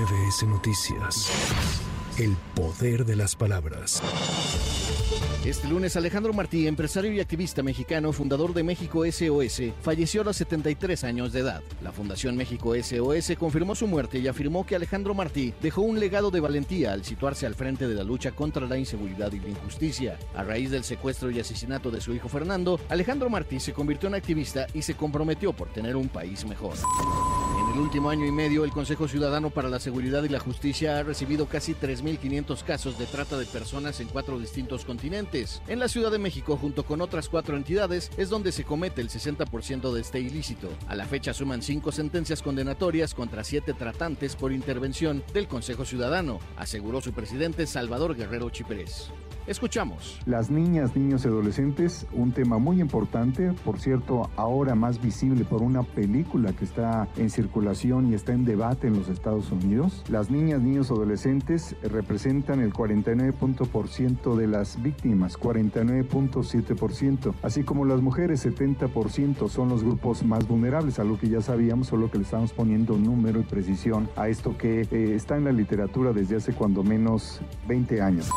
MBS Noticias. El poder de las palabras. Este lunes Alejandro Martí, empresario y activista mexicano, fundador de México SOS, falleció a los 73 años de edad. La Fundación México SOS confirmó su muerte y afirmó que Alejandro Martí dejó un legado de valentía al situarse al frente de la lucha contra la inseguridad y la injusticia. A raíz del secuestro y asesinato de su hijo Fernando, Alejandro Martí se convirtió en activista y se comprometió por tener un país mejor. En el último año y medio, el Consejo Ciudadano para la Seguridad y la Justicia ha recibido casi 3.500 casos de trata de personas en cuatro distintos continentes. En la Ciudad de México, junto con otras cuatro entidades, es donde se comete el 60% de este ilícito. A la fecha suman cinco sentencias condenatorias contra siete tratantes por intervención del Consejo Ciudadano, aseguró su presidente Salvador Guerrero Chiprés. Escuchamos. Las niñas, niños y adolescentes, un tema muy importante, por cierto, ahora más visible por una película que está en circulación y está en debate en los Estados Unidos. Las niñas, niños, adolescentes representan el 49% de las víctimas, 49.7%, así como las mujeres, 70% son los grupos más vulnerables, algo que ya sabíamos, solo que le estamos poniendo número y precisión a esto que eh, está en la literatura desde hace cuando menos 20 años.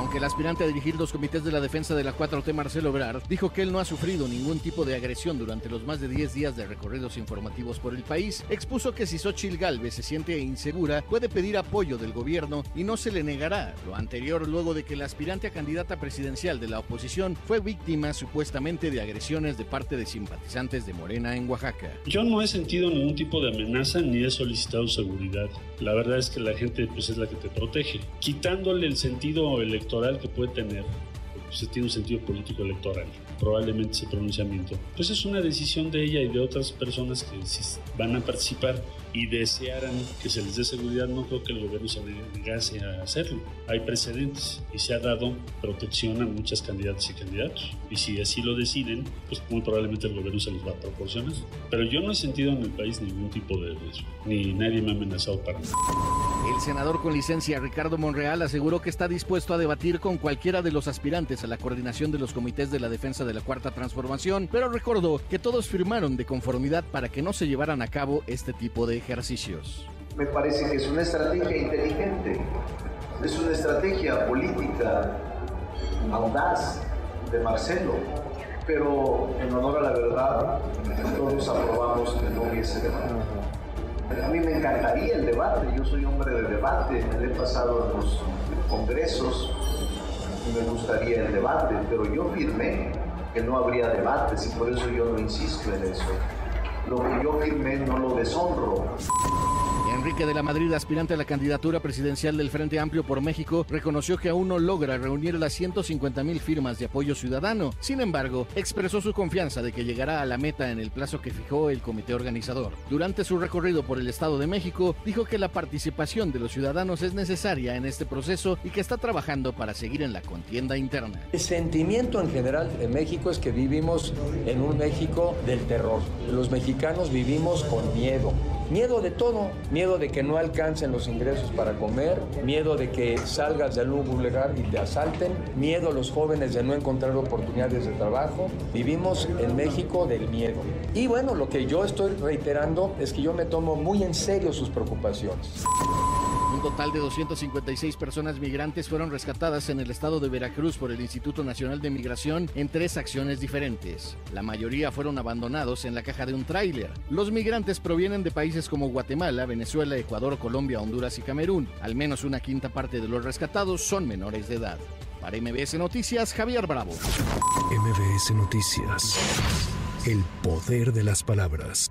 Aunque el aspirante a dirigir los comités de la defensa de la 4T, Marcelo Ebrard, dijo que él no ha sufrido ningún tipo de agresión durante los más de 10 días de recorridos informativos por el país, expuso que si Xochil Gálvez se siente insegura, puede pedir apoyo del gobierno y no se le negará. Lo anterior luego de que el aspirante a candidata presidencial de la oposición fue víctima supuestamente de agresiones de parte de simpatizantes de Morena en Oaxaca. Yo no he sentido ningún tipo de amenaza ni he solicitado seguridad. La verdad es que la gente pues, es la que te protege. Quitándole el sentido electoral que puede tener, se tiene un sentido político electoral, probablemente ese pronunciamiento, pues es una decisión de ella y de otras personas que si van a participar y desearan que se les dé seguridad, no creo que el gobierno se negase a hacerlo. Hay precedentes y se ha dado protección a muchas candidatas y candidatos. Y si así lo deciden, pues muy probablemente el gobierno se los va a proporcionar. Pero yo no he sentido en el país ningún tipo de eso, ni nadie me ha amenazado para nada. El senador con licencia Ricardo Monreal aseguró que está dispuesto a debatir con cualquiera de los aspirantes a la coordinación de los comités de la defensa de la Cuarta Transformación, pero recordó que todos firmaron de conformidad para que no se llevaran a cabo este tipo de ejercicios. Me parece que es una estrategia inteligente, es una estrategia política audaz de Marcelo, pero en honor a la verdad, todos aprobamos que no hubiese debate. A mí me encantaría el debate, yo soy hombre de debate, me he pasado en los congresos y me gustaría el debate, pero yo firmé que no habría debates y por eso yo no insisto en eso. Lo que yo firmé no lo deshonro. Enrique de la Madrid, aspirante a la candidatura presidencial del Frente Amplio por México, reconoció que aún no logra reunir las 150 mil firmas de apoyo ciudadano. Sin embargo, expresó su confianza de que llegará a la meta en el plazo que fijó el comité organizador. Durante su recorrido por el Estado de México, dijo que la participación de los ciudadanos es necesaria en este proceso y que está trabajando para seguir en la contienda interna. El sentimiento en general en México es que vivimos en un México del terror. Los mexicanos vivimos con miedo Miedo de todo, miedo de que no alcancen los ingresos para comer, miedo de que salgas de algún lugar y te asalten, miedo a los jóvenes de no encontrar oportunidades de trabajo. Vivimos en México del miedo. Y bueno, lo que yo estoy reiterando es que yo me tomo muy en serio sus preocupaciones. Un total de 256 personas migrantes fueron rescatadas en el estado de Veracruz por el Instituto Nacional de Migración en tres acciones diferentes. La mayoría fueron abandonados en la caja de un tráiler. Los migrantes provienen de países como Guatemala, Venezuela, Ecuador, Colombia, Honduras y Camerún. Al menos una quinta parte de los rescatados son menores de edad. Para MBS Noticias, Javier Bravo. MBS Noticias. El poder de las palabras.